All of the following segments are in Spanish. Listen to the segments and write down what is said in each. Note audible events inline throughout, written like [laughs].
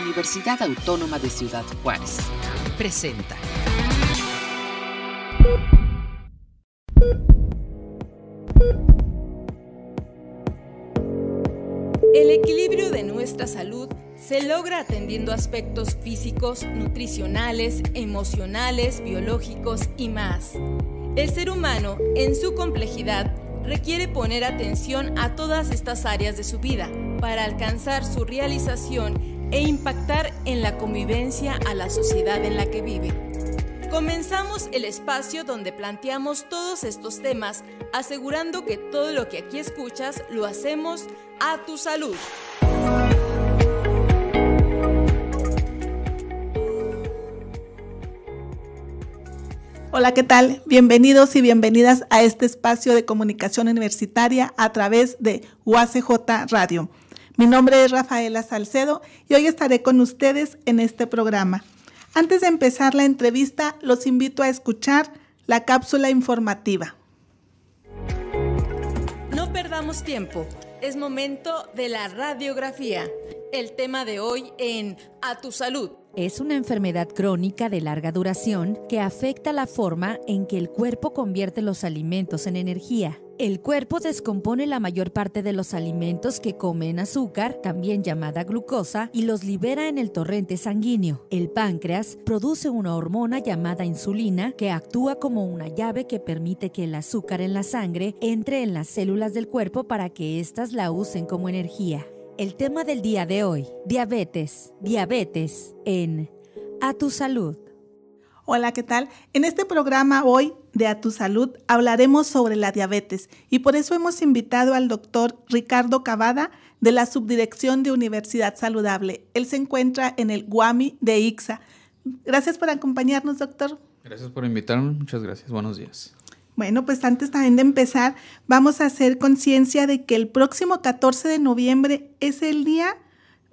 Universidad Autónoma de Ciudad Juárez. Presenta. El equilibrio de nuestra salud se logra atendiendo aspectos físicos, nutricionales, emocionales, biológicos y más. El ser humano, en su complejidad, requiere poner atención a todas estas áreas de su vida para alcanzar su realización e impactar en la convivencia a la sociedad en la que vive. Comenzamos el espacio donde planteamos todos estos temas, asegurando que todo lo que aquí escuchas lo hacemos a tu salud. Hola, ¿qué tal? Bienvenidos y bienvenidas a este espacio de comunicación universitaria a través de UACJ Radio. Mi nombre es Rafaela Salcedo y hoy estaré con ustedes en este programa. Antes de empezar la entrevista, los invito a escuchar la cápsula informativa. No perdamos tiempo, es momento de la radiografía. El tema de hoy en A tu salud. Es una enfermedad crónica de larga duración que afecta la forma en que el cuerpo convierte los alimentos en energía. El cuerpo descompone la mayor parte de los alimentos que come en azúcar, también llamada glucosa, y los libera en el torrente sanguíneo. El páncreas produce una hormona llamada insulina que actúa como una llave que permite que el azúcar en la sangre entre en las células del cuerpo para que éstas la usen como energía. El tema del día de hoy, diabetes, diabetes en A tu salud. Hola, ¿qué tal? En este programa hoy de A tu salud hablaremos sobre la diabetes y por eso hemos invitado al doctor Ricardo Cavada de la Subdirección de Universidad Saludable. Él se encuentra en el Guami de IXA. Gracias por acompañarnos, doctor. Gracias por invitarme, muchas gracias. Buenos días. Bueno, pues antes también de empezar, vamos a hacer conciencia de que el próximo 14 de noviembre es el día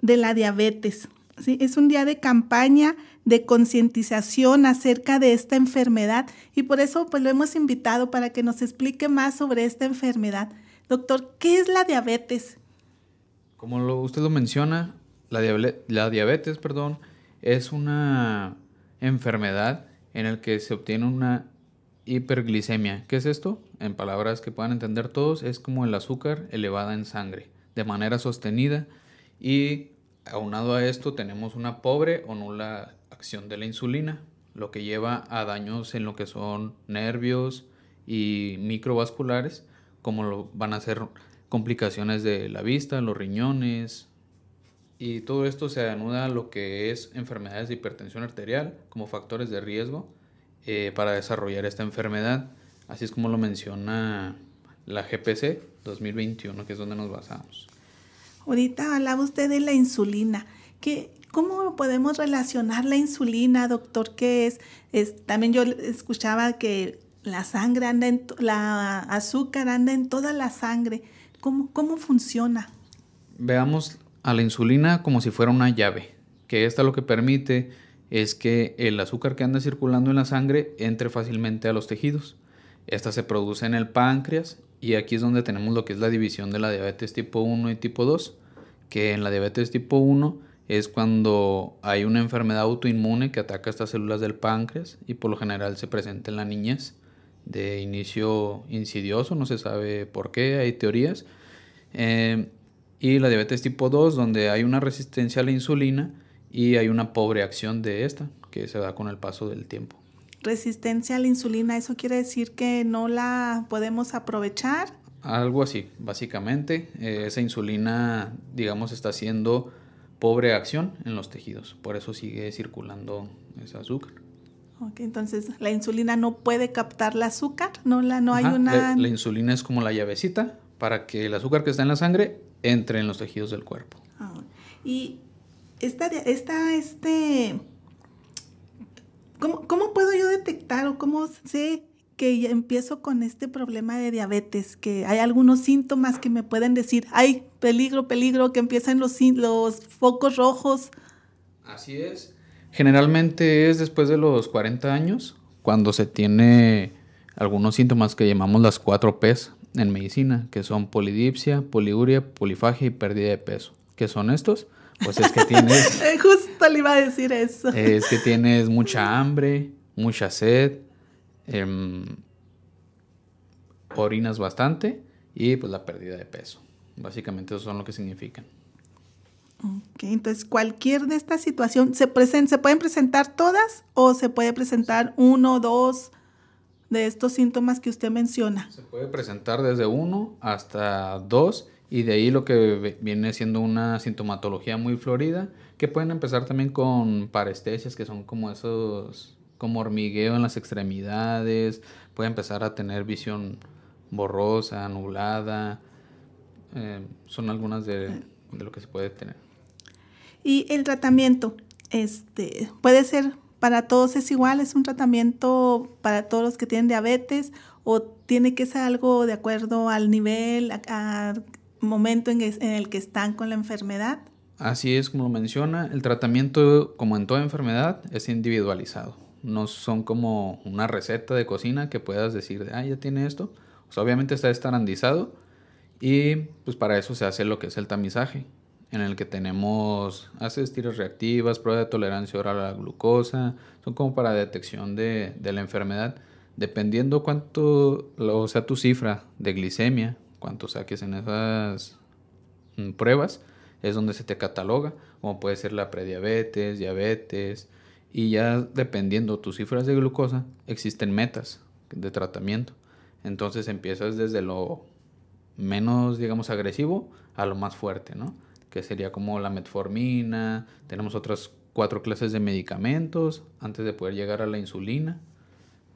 de la diabetes. ¿Sí? Es un día de campaña de concientización acerca de esta enfermedad y por eso pues lo hemos invitado para que nos explique más sobre esta enfermedad. Doctor, ¿qué es la diabetes? Como lo, usted lo menciona, la, diabetes, perdón, es una enfermedad en la que se obtiene una Hiperglicemia. ¿Qué es esto? En palabras que puedan entender todos, es como el azúcar elevada en sangre, de manera sostenida y aunado a esto tenemos una pobre o nula acción de la insulina, lo que lleva a daños en lo que son nervios y microvasculares, como lo van a ser complicaciones de la vista, los riñones, y todo esto se anuda a lo que es enfermedades de hipertensión arterial como factores de riesgo eh, para desarrollar esta enfermedad, así es como lo menciona la GPC 2021, que es donde nos basamos. Ahorita hablaba usted de la insulina. ¿Qué, ¿Cómo podemos relacionar la insulina, doctor? ¿Qué es? también yo escuchaba que la sangre anda en, la azúcar anda en toda la sangre. ¿Cómo, ¿Cómo funciona? Veamos a la insulina como si fuera una llave, que esta lo que permite es que el azúcar que anda circulando en la sangre entre fácilmente a los tejidos. Esta se produce en el páncreas y aquí es donde tenemos lo que es la división de la diabetes tipo 1 y tipo 2, que en la diabetes tipo 1 es cuando hay una enfermedad autoinmune que ataca estas células del páncreas y por lo general se presenta en la niñez de inicio insidioso, no se sabe por qué, hay teorías. Eh, y la diabetes tipo 2, donde hay una resistencia a la insulina, y hay una pobre acción de esta que se da con el paso del tiempo. Resistencia a la insulina, ¿eso quiere decir que no la podemos aprovechar? Algo así, básicamente. Eh, esa insulina, digamos, está haciendo pobre acción en los tejidos, por eso sigue circulando ese azúcar. Ok, entonces la insulina no puede captar el azúcar, no, la, no hay una... La, la, insulina es como la llavecita para que el azúcar que está en la sangre entre en los tejidos del cuerpo. Ah, y esta, esta, este, ¿cómo, ¿cómo, puedo yo detectar o cómo sé que empiezo con este problema de diabetes? Que hay algunos síntomas que me pueden decir, hay peligro, peligro, que empiezan los, los focos rojos. Así es. Generalmente es después de los 40 años, cuando se tiene algunos síntomas que llamamos las 4 P's en medicina, que son polidipsia, poliuria, polifagia y pérdida de peso. ¿Qué son estos? Pues es que [laughs] tienes... Justo le iba a decir eso. Es que tienes mucha hambre, mucha sed, em, orinas bastante y pues la pérdida de peso. Básicamente eso son lo que significan. Ok, entonces cualquier de estas situaciones, ¿se, ¿se pueden presentar todas o se puede presentar uno o dos de estos síntomas que usted menciona? Se puede presentar desde uno hasta dos y de ahí lo que viene siendo una sintomatología muy florida, que pueden empezar también con parestesias, que son como esos, como hormigueo en las extremidades, puede empezar a tener visión borrosa, anulada, eh, son algunas de, de lo que se puede tener. Y el tratamiento, este, puede ser para todos es igual, es un tratamiento para todos los que tienen diabetes o tiene que ser algo de acuerdo al nivel, al momento en, el que están con la enfermedad. Así es como lo menciona, el tratamiento como en toda enfermedad es individualizado. No son como una receta de cocina que puedas decir, ah, ya tiene esto. obviamente está estandarizado y pues para eso se hace lo que es el tamizaje en el que tenemos, haces tiras reactivas, prueba de tolerancia oral a la glucosa, son como para detección de, la enfermedad. Dependiendo cuánto o sea tu cifra de glicemia, cuánto saques en esas mm, pruebas, es donde se te cataloga, como puede ser la prediabetes, diabetes, y ya dependiendo tus cifras de glucosa, existen metas de tratamiento. Entonces empiezas desde lo menos, digamos, agresivo a lo más fuerte, ¿no? que sería como la metformina, tenemos otras cuatro clases de medicamentos antes de poder llegar a la insulina.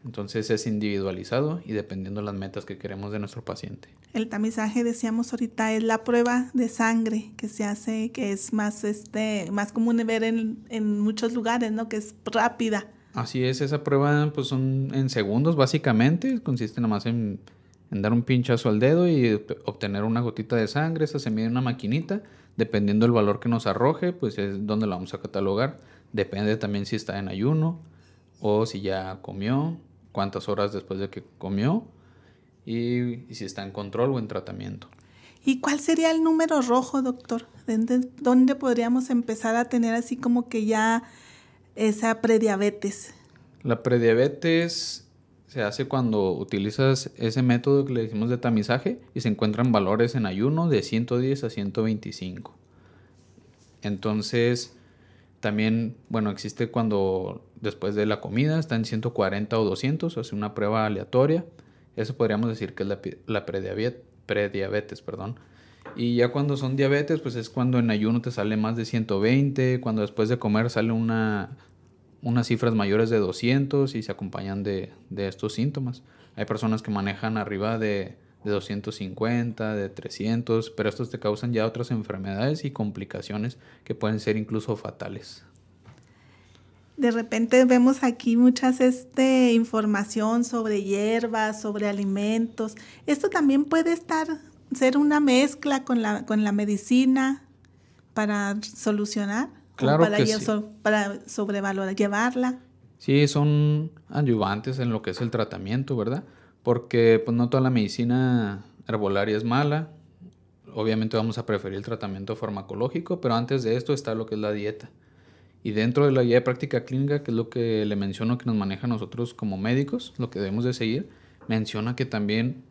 Entonces es individualizado y dependiendo de las metas que queremos de nuestro paciente. El tamizaje, decíamos ahorita, es la prueba de sangre que se hace, que es más, este, más común de ver en, en muchos lugares, ¿no? Que es rápida. Así es, esa prueba pues son en segundos básicamente, consiste nada más en, en dar un pinchazo al dedo y obtener una gotita de sangre, esa se mide en una maquinita Dependiendo del valor que nos arroje, pues es donde la vamos a catalogar. Depende también si está en ayuno o si ya comió, cuántas horas después de que comió y, si está en control o en tratamiento. ¿Y cuál sería el número rojo, doctor? ¿Dónde podríamos empezar a tener así como que ya esa prediabetes? La prediabetes se hace cuando utilizas ese método que le decimos de tamizaje y se encuentran valores en ayuno de 110 a 125. Entonces, también, bueno, existe cuando después de la comida está en 140 o 200, o sea, una prueba aleatoria. Eso podríamos decir que es la, la prediabetes, perdón. Y ya cuando son diabetes, pues es cuando en ayuno te sale más de 120, cuando después de comer sale una unas cifras mayores de 200 y se acompañan de, estos síntomas. Hay personas que manejan arriba de, de 250, de 300, pero estos te causan ya otras enfermedades y complicaciones que pueden ser incluso fatales. De repente vemos aquí muchas este, información sobre hierbas, sobre alimentos. Esto también puede estar, ser una mezcla con la, con la medicina para solucionar. Claro para, que sí. para sobrevalorar, llevarla. Sí, son ayudantes en lo que es el tratamiento, ¿verdad? Porque pues no toda la medicina herbolaria es mala. Obviamente vamos a preferir el tratamiento farmacológico, pero antes de esto está lo que es la dieta. Y dentro de la guía de práctica clínica, que es lo que le menciono que nos maneja nosotros como médicos, lo que debemos de seguir, menciona que también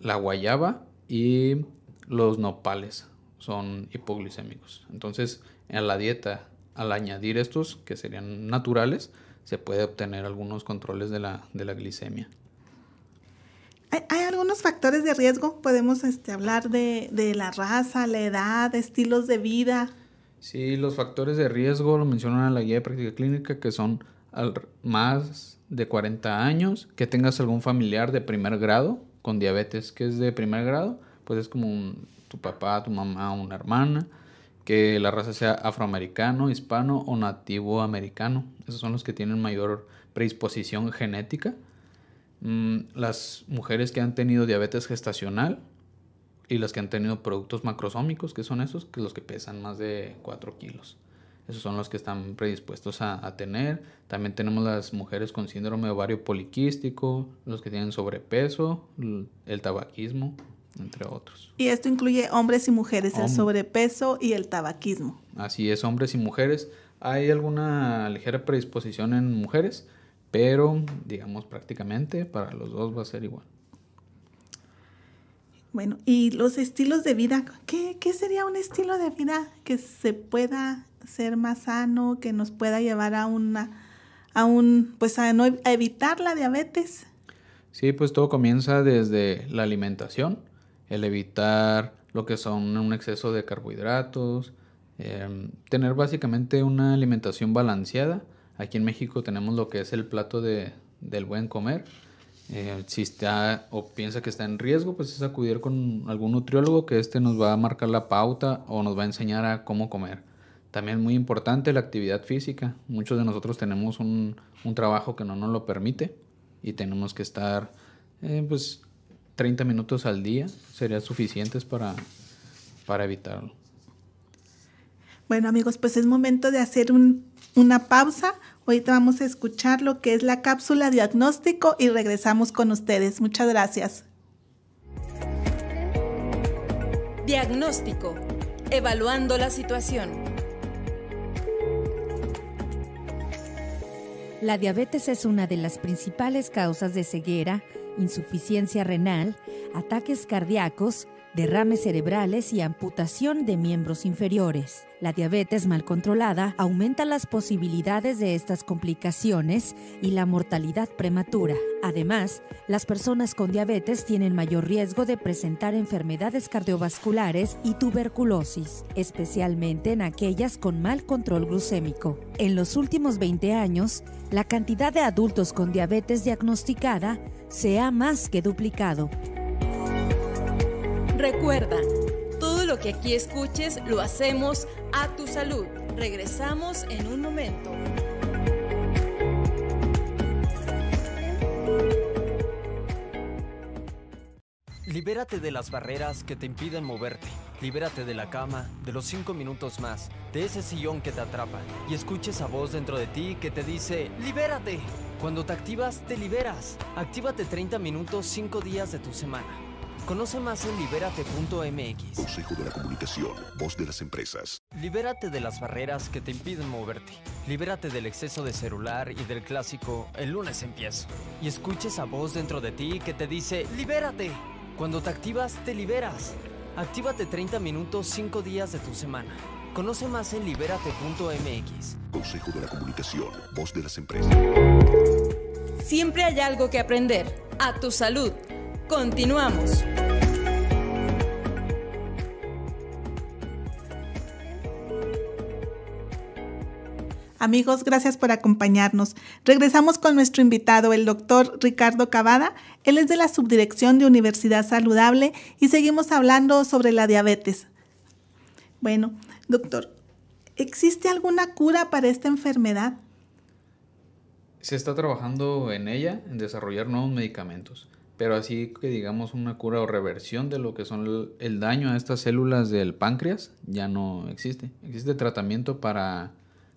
la guayaba y los nopales son hipoglicémicos. Entonces, en la dieta al añadir estos, que serían naturales, se puede obtener algunos controles de la, glicemia. ¿Hay, algunos factores de riesgo? Podemos este, hablar de, la raza, la edad, estilos de vida. Sí, los factores de riesgo lo mencionan en la guía de práctica clínica, que son más de 40 años, que tengas algún familiar de primer grado con diabetes que es de primer grado, pues es como tu papá, tu mamá, una hermana, que la raza sea afroamericano, hispano o nativo americano. Esos son los que tienen mayor predisposición genética. Mm, las mujeres que han tenido diabetes gestacional y las que han tenido productos macrosómicos, que son esos, que los que pesan más de 4 kilos. Esos son los que están predispuestos a, a, tener. También tenemos las mujeres con síndrome ovario poliquístico, los que tienen sobrepeso, el tabaquismo, entre otros. Y esto incluye hombres y mujeres, el sobrepeso y el tabaquismo. Así es, hombres y mujeres. Hay alguna ligera predisposición en mujeres, pero digamos prácticamente para los dos va a ser igual. Bueno, y los estilos de vida, ¿qué, sería un estilo de vida que se pueda ser más sano, que nos pueda llevar a una, a un, pues a, no, a evitar la diabetes? Sí, pues todo comienza desde la alimentación, el evitar lo que son un exceso de carbohidratos, em, tener básicamente una alimentación balanceada. Aquí en México tenemos lo que es el plato de, del buen comer eh, si está o piensa que está en riesgo, pues es acudir con algún nutriólogo que este nos va a marcar la pauta o nos va a enseñar a cómo comer. También muy importante la actividad física. Muchos de nosotros tenemos un, trabajo que no nos lo permite y tenemos que estar eh, pues 30 minutos al día serían suficientes para, para evitarlo. Bueno amigos, pues es momento de hacer una pausa Ahorita vamos a escuchar lo que es la cápsula diagnóstico y regresamos con ustedes. Muchas gracias. Diagnóstico. Evaluando la situación. La diabetes es una de las principales causas de ceguera, insuficiencia renal, ataques cardíacos, derrames cerebrales y amputación de miembros inferiores. La diabetes mal controlada aumenta las posibilidades de estas complicaciones y la mortalidad prematura. Además, las personas con diabetes tienen mayor riesgo de presentar enfermedades cardiovasculares y tuberculosis, especialmente en aquellas con mal control glucémico. En los últimos 20 años, la cantidad de adultos con diabetes diagnosticada se ha más que duplicado. Recuerda, todo lo que aquí escuches lo hacemos a tu salud. Regresamos en un momento. Libérate de las barreras que te impiden moverte. Libérate de la cama, de los cinco minutos más, de ese sillón que te atrapa y escuches a voz dentro de ti que te dice, ¡libérate! Cuando te activas, te liberas. Actívate 30 minutos 5 días de tu semana. Conoce más en libérate.mx. Consejo de la Comunicación, voz de las empresas. Libérate de las barreras que te impiden moverte. Libérate del exceso de celular y del clásico el lunes empiezo. Y escuches a voz dentro de ti que te dice libérate. Cuando te activas, te liberas. Actívate 30 minutos 5 días de tu semana. Conoce más en libérate.mx. Consejo de la Comunicación, voz de las empresas. Siempre hay algo que aprender. A tu salud. Continuamos. Amigos, gracias por acompañarnos. Regresamos con nuestro invitado, el doctor Ricardo Cavada. Él es de la Subdirección de Universidad Saludable y seguimos hablando sobre la diabetes. Bueno, doctor, ¿existe alguna cura para esta enfermedad? Se está trabajando en ella, en desarrollar nuevos medicamentos pero así que digamos una cura o reversión de lo que son el, daño a estas células del páncreas ya no existe. Existe tratamiento para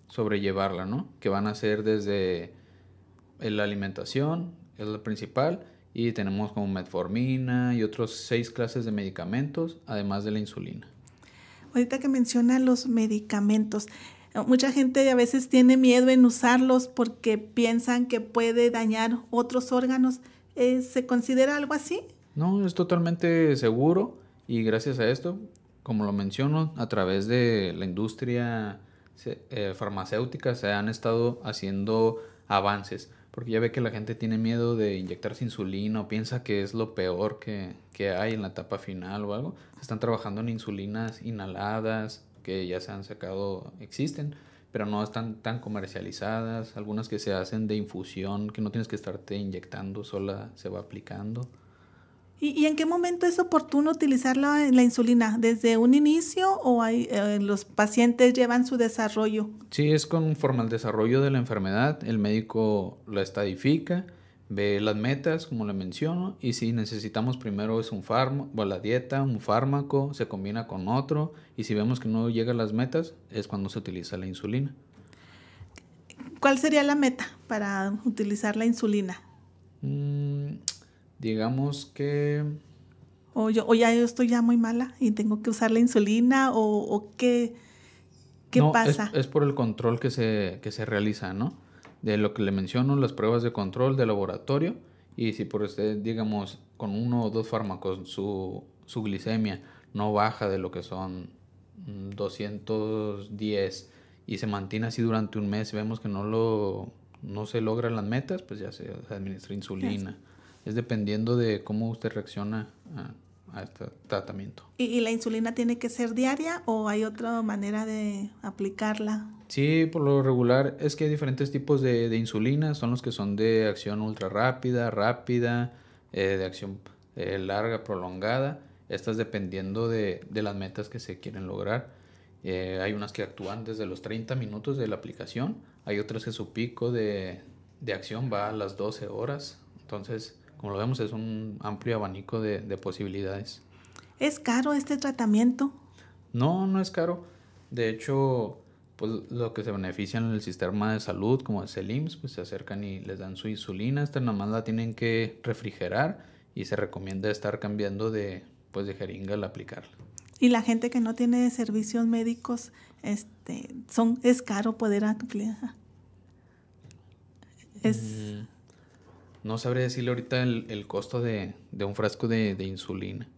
sobrellevarla, ¿no? Que van a ser desde la alimentación, es la principal, y tenemos como metformina y otros seis clases de medicamentos, además de la insulina. Ahorita que menciona los medicamentos, mucha gente a veces tiene miedo en usarlos porque piensan que puede dañar otros órganos. Eh, ¿Se considera algo así? No, es totalmente seguro y gracias a esto, como lo menciono, a través de la industria eh, farmacéutica se han estado haciendo avances, porque ya ve que la gente tiene miedo de inyectarse insulina o piensa que es lo peor que, que hay en la etapa final o algo. Están trabajando en insulinas inhaladas que ya se han sacado, existen pero no están tan comercializadas, algunas que se hacen de infusión, que no tienes que estarte inyectando, sola se va aplicando. ¿Y, en qué momento es oportuno utilizar la, insulina? ¿Desde un inicio o hay, eh, los pacientes llevan su desarrollo? Sí, es conforme al desarrollo de la enfermedad, el médico la estadifica, ve las metas, como le menciono, y si necesitamos primero es un fármaco, la dieta, un fármaco, se combina con otro, y si vemos que no llega a las metas, es cuando se utiliza la insulina. ¿Cuál sería la meta para utilizar la insulina? Mm, digamos que O, yo, o ya yo estoy ya muy mala y tengo que usar la insulina o, o qué, qué No, es- pasa. Es, por el control que se, que se realiza, ¿no? De lo que le menciono, las pruebas de control de laboratorio. Y si por usted, digamos, con uno o dos fármacos su, su glicemia no baja de lo que son mm, 210 y se mantiene así durante un mes, vemos que no lo no se logran las metas, pues ya se, se administra insulina. Es dependiendo de cómo usted reacciona a, a este tratamiento. ¿Y, y la insulina tiene que ser diaria o hay otra manera de aplicarla? Sí, por lo regular es que hay diferentes tipos de, de insulina, son los que son de acción ultra rápida, rápida, eh, de acción eh, larga, prolongada, estas dependiendo de, de las metas que se quieren lograr. Eh, hay unas que actúan desde los 30 minutos de la aplicación, hay otras que su pico de, de acción va a las 12 horas, entonces como lo vemos es un amplio abanico de, de posibilidades. ¿Es caro este tratamiento? No, no es caro. De hecho, pues lo que se benefician en el sistema de salud, como es el IMSS, pues se acercan y les dan su insulina. Esta nada más la tienen que refrigerar y se recomienda estar cambiando de, pues, de jeringa al aplicarla. Y la gente que no tiene servicios médicos, este, son, es caro poder aplicar. Es, Mm, No sabré decirle ahorita el, el costo de, de un frasco de, de insulina.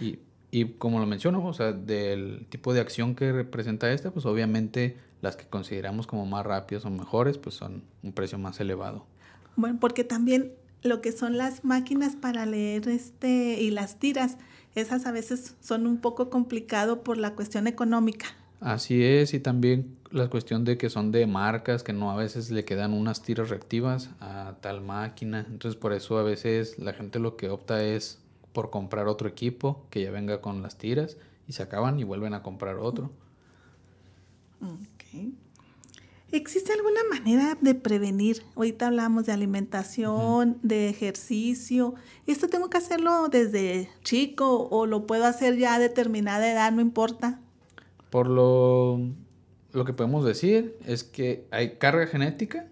Y, y como lo menciono, o sea, del tipo de acción que representa esta, pues obviamente las que consideramos como más rápidas o mejores, pues son un precio más elevado. Bueno, porque también lo que son las máquinas para leer este y las tiras, esas a veces son un poco complicado por la cuestión económica. Así es, y también la cuestión de que son de marcas que no a veces le quedan unas tiras reactivas a tal máquina. Entonces por eso a veces la gente lo que opta es por comprar otro equipo que ya venga con las tiras y se acaban y vuelven a comprar otro. ¿Existe alguna manera de prevenir? Ahorita hablamos de alimentación, de ejercicio. ¿Esto tengo que hacerlo desde chico o lo puedo hacer ya a determinada edad, no importa? Por lo, lo que podemos decir es que hay carga genética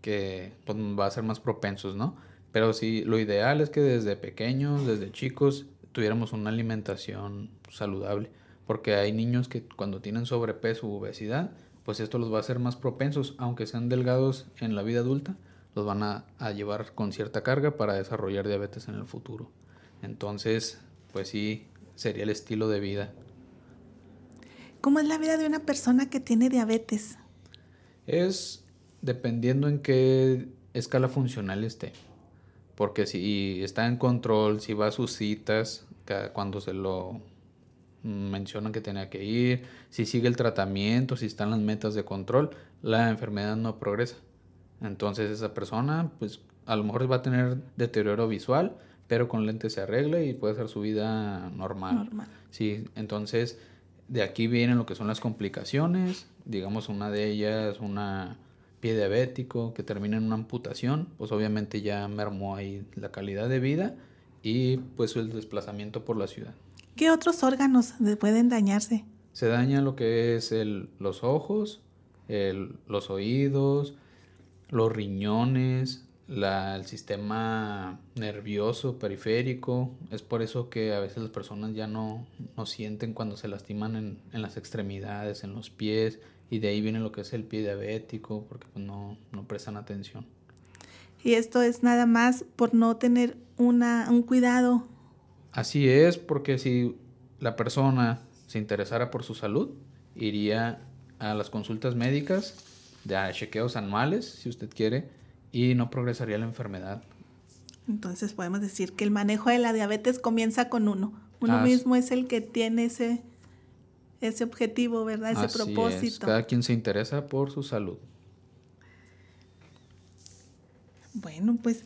que pues, va a ser más propensos, ¿no? Pero sí, lo ideal es que desde pequeños, desde chicos, tuviéramos una alimentación saludable. Porque hay niños que cuando tienen sobrepeso u obesidad, pues esto los va a hacer más propensos, aunque sean delgados en la vida adulta, los van a, a llevar con cierta carga para desarrollar diabetes en el futuro. Entonces, pues sí, sería el estilo de vida. ¿Cómo es la vida de una persona que tiene diabetes? Es dependiendo en qué escala funcional esté. Porque si está en control, si va a sus citas, cuando se lo mencionan que tenía que ir, si sigue el tratamiento, si están las metas de control, la enfermedad no progresa. Entonces esa persona, pues a lo mejor va a tener deterioro visual, pero con lentes se arregla y puede hacer su vida normal. Normal. Sí, entonces de aquí vienen lo que son las complicaciones, digamos una de ellas, una pie diabético que termina en una amputación, pues obviamente ya mermó ahí la calidad de vida y pues el desplazamiento por la ciudad. ¿Qué otros órganos de- pueden dañarse? Se daña lo que es el, los ojos, el- los oídos, los riñones, la- el sistema nervioso periférico. Es por eso que a veces las personas ya no, no sienten cuando se lastiman en, en las extremidades, en los pies, y de ahí viene lo que es el pie diabético, porque pues, no, no prestan atención. Y esto es nada más por no tener una, un cuidado. Así es, porque si la persona se interesara por su salud, iría a las consultas médicas, de a chequeos anuales, si usted quiere, y no progresaría la enfermedad. Entonces podemos decir que el manejo de la diabetes comienza con uno. Uno mismo es el que tiene ese, ese objetivo, ¿verdad? Ese Así es, propósito. cada quien se interesa por su salud. Bueno, pues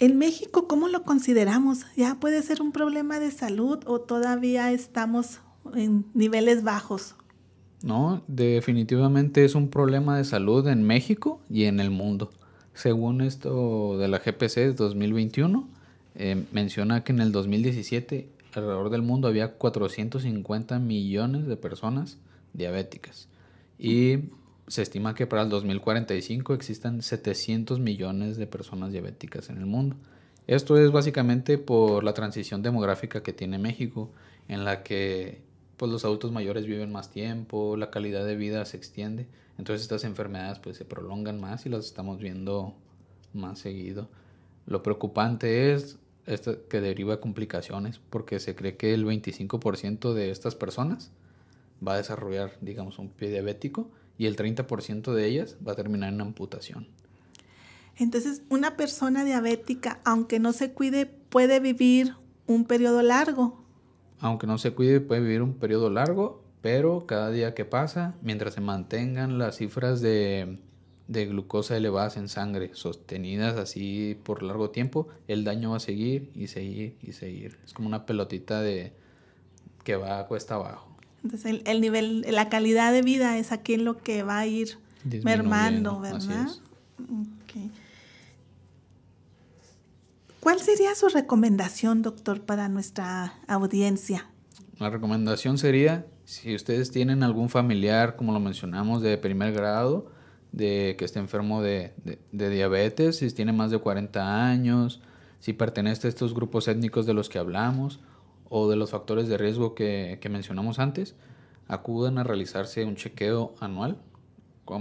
en México, ¿cómo lo consideramos? ¿Ya puede ser un problema de salud o todavía estamos en niveles bajos? No, definitivamente es un problema de salud en México y en el mundo. Según esto de la GPC de 2021, eh, menciona que en el 2017 alrededor del mundo había 450 millones de personas diabéticas y se estima que para el 2045 existan 700 millones de personas diabéticas en el mundo. Esto es básicamente por la transición demográfica que tiene México, en la que pues, los adultos mayores viven más tiempo, la calidad de vida se extiende, entonces estas enfermedades pues, se prolongan más y las estamos viendo más seguido. Lo preocupante es que deriva complicaciones, porque se cree que el 25% de estas personas va a desarrollar, digamos, un pie diabético y el 30% de ellas va a terminar en amputación. Entonces, una persona diabética, aunque no se cuide, puede vivir un periodo largo. Aunque no se cuide, puede vivir un periodo largo, pero cada día que pasa, mientras se mantengan las cifras de, de glucosa elevadas en sangre sostenidas así por largo tiempo, el daño va a seguir y seguir y seguir. Es como una pelotita de que va cuesta abajo. Entonces el, nivel, la calidad de vida es aquí lo que va a ir mermando, ¿verdad? ¿Cuál sería su recomendación, doctor, para nuestra audiencia? La recomendación sería, si ustedes tienen algún familiar, como lo mencionamos, de primer grado, de que esté enfermo de, diabetes, si tiene más de 40 años, si pertenece a estos grupos étnicos de los que hablamos o de los factores de riesgo que, mencionamos antes, acudan a realizarse un chequeo anual.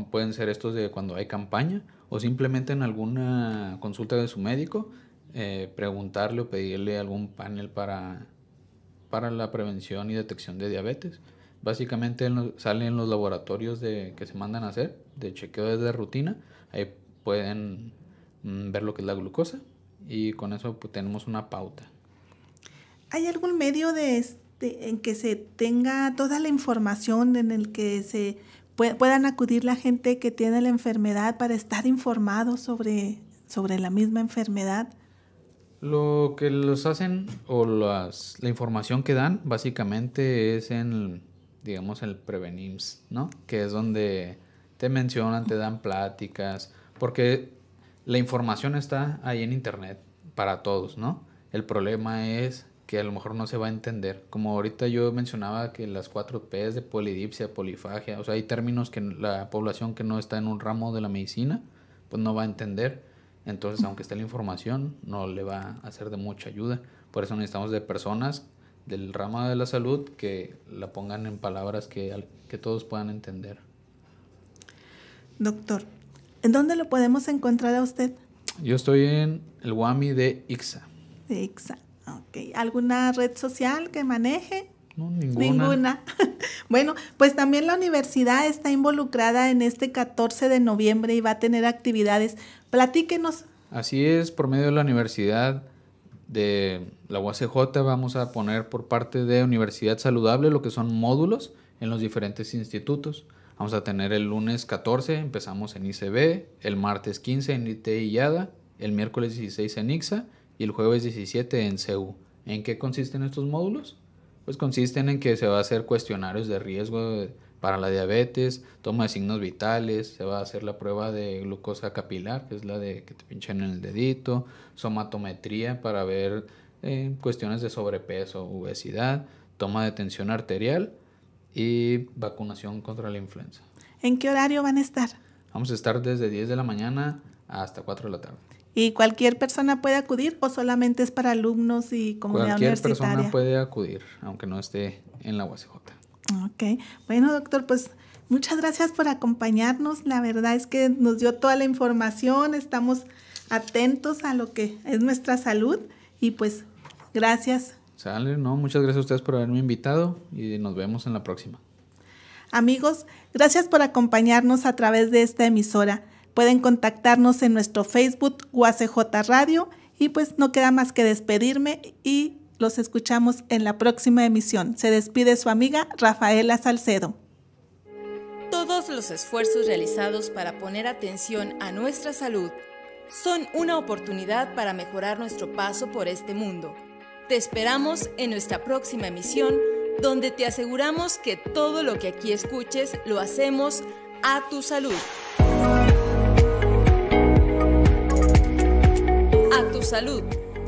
Pueden ser estos de cuando hay campaña o simplemente en alguna consulta de su médico, eh, preguntarle o pedirle algún panel para, para la prevención y detección de diabetes. Básicamente salen los laboratorios de, que se mandan a hacer, de chequeo de rutina. Ahí pueden mm, ver lo que es la glucosa y con eso pues, tenemos una pauta. ¿Hay algún medio de este, en que se tenga toda la información en el que se puedan acudir la gente que tiene la enfermedad para estar informados sobre, sobre la misma enfermedad? Lo que los hacen o las, la información que dan básicamente es en digamos, el Prevenims, ¿no? Que es donde te mencionan, te dan pláticas, porque la información está ahí en internet para todos, ¿no? El problema es que a lo mejor no se va a entender. Como ahorita yo mencionaba que las cuatro P's de polidipsia, polifagia, o sea, hay términos que la población que no está en un ramo de la medicina, pues no va a entender. Entonces, aunque esté la información, no le va a hacer de mucha ayuda. Por eso necesitamos de personas del ramo de la salud que la pongan en palabras que, que todos puedan entender. Doctor, ¿en dónde lo podemos encontrar a usted? Yo estoy en el WAMI de IXA. De IXA, ok. ¿Alguna red social que maneje? No, ninguna. Ninguna. [laughs] bueno, pues también la universidad está involucrada en este 14 de noviembre y va a tener actividades. Platíquenos. Así es, por medio de la universidad de la UACJ vamos a poner por parte de Universidad Saludable lo que son módulos en los diferentes institutos. Vamos a tener el lunes 14, empezamos en ICB, el martes 15 en IT y YADA, el miércoles 16 en IXA y el jueves 17 en CEU. ¿En qué consisten estos módulos? Pues consisten en que se va a hacer cuestionarios de riesgo para la diabetes, toma de signos vitales, se va a hacer la prueba de glucosa capilar, que es la de que te pinchan en el dedito, somatometría para ver eh, cuestiones de sobrepeso, obesidad, toma de tensión arterial y vacunación contra la influenza. ¿En qué horario van a estar? Vamos a estar desde 10 de la mañana hasta 4 de la tarde. ¿Y cualquier persona puede acudir o solamente es para alumnos y comunidad universitaria? Cualquier persona puede acudir, aunque no esté en la UACJ. Ok, bueno doctor, pues muchas gracias por acompañarnos. La verdad es que nos dio toda la información, estamos atentos a lo que es nuestra salud y pues gracias. Sale, no, muchas gracias a ustedes por haberme invitado y nos vemos en la próxima. Amigos, gracias por acompañarnos a través de esta emisora. Pueden contactarnos en nuestro Facebook UACJ Radio y pues no queda más que despedirme y los escuchamos en la próxima emisión. Se despide su amiga Rafaela Salcedo. Todos los esfuerzos realizados para poner atención a nuestra salud son una oportunidad para mejorar nuestro paso por este mundo. Te esperamos en nuestra próxima emisión, donde te aseguramos que todo lo que aquí escuches lo hacemos a tu salud. A tu salud